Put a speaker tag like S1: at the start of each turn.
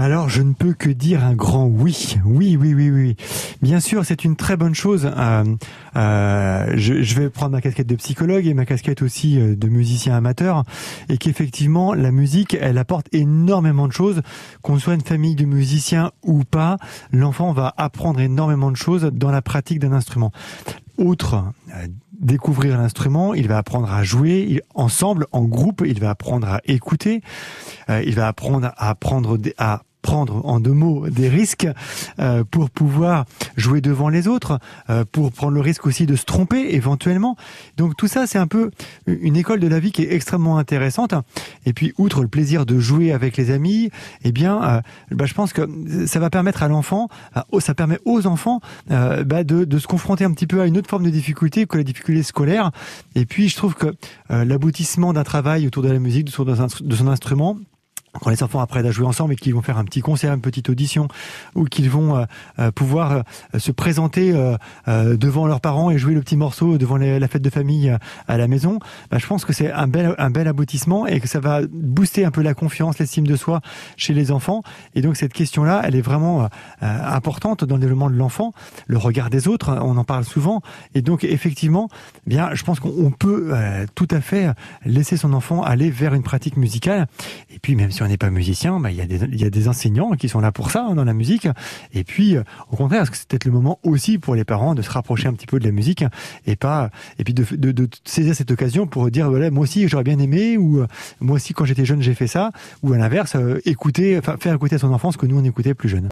S1: Alors, je ne peux que dire un grand oui. Oui, oui, oui, oui. Bien sûr, c'est une très bonne chose. Euh, euh, je, je, vais prendre ma casquette de psychologue et ma casquette aussi euh, de musicien amateur. Et qu'effectivement, la musique, elle apporte énormément de choses. Qu'on soit une famille de musiciens ou pas, l'enfant va apprendre énormément de choses dans la pratique d'un instrument. Outre euh, découvrir l'instrument, il va apprendre à jouer ensemble, en groupe, il va apprendre à écouter, euh, il va apprendre à apprendre à prendre en deux mots des risques euh, pour pouvoir jouer devant les autres, euh, pour prendre le risque aussi de se tromper éventuellement. Donc tout ça, c'est un peu une école de la vie qui est extrêmement intéressante. Et puis, outre le plaisir de jouer avec les amis, eh bien, euh, bah, je pense que ça va permettre à l'enfant, ça permet aux enfants bah, de, de, se confronter un petit peu à une autre forme de difficulté que la difficulté scolaire. Et puis, je trouve que l'aboutissement d'un travail autour de la musique, autour de son instrument, quand les enfants après à jouer ensemble et qu'ils vont faire un petit concert, une petite audition, ou qu'ils vont euh, euh, pouvoir euh, se présenter devant leurs parents et jouer le petit morceau devant la fête de famille à la maison, bah, je pense que c'est un bel, un bel aboutissement et que ça va booster un peu la confiance, l'estime de soi chez les enfants. Et donc cette question-là, elle est vraiment importante dans le développement de l'enfant. Le regard des autres, on en parle souvent. Et donc effectivement, eh bien, je pense qu'on peut tout à fait laisser son enfant aller vers une pratique musicale. Et puis même on n'est pas musicien, bah, il y, a des, enseignants qui sont là pour ça, hein, dans la musique. Et puis, euh, au contraire, que c'est peut-être le moment aussi pour les parents de se rapprocher un petit peu de la musique et pas, et puis de saisir cette occasion pour dire, voilà, moi aussi, j'aurais bien aimé, ou euh, moi aussi, quand j'étais jeune, j'ai fait ça, ou à l'inverse, euh, écouter, faire écouter à son enfant ce que nous, on écoutait plus jeune.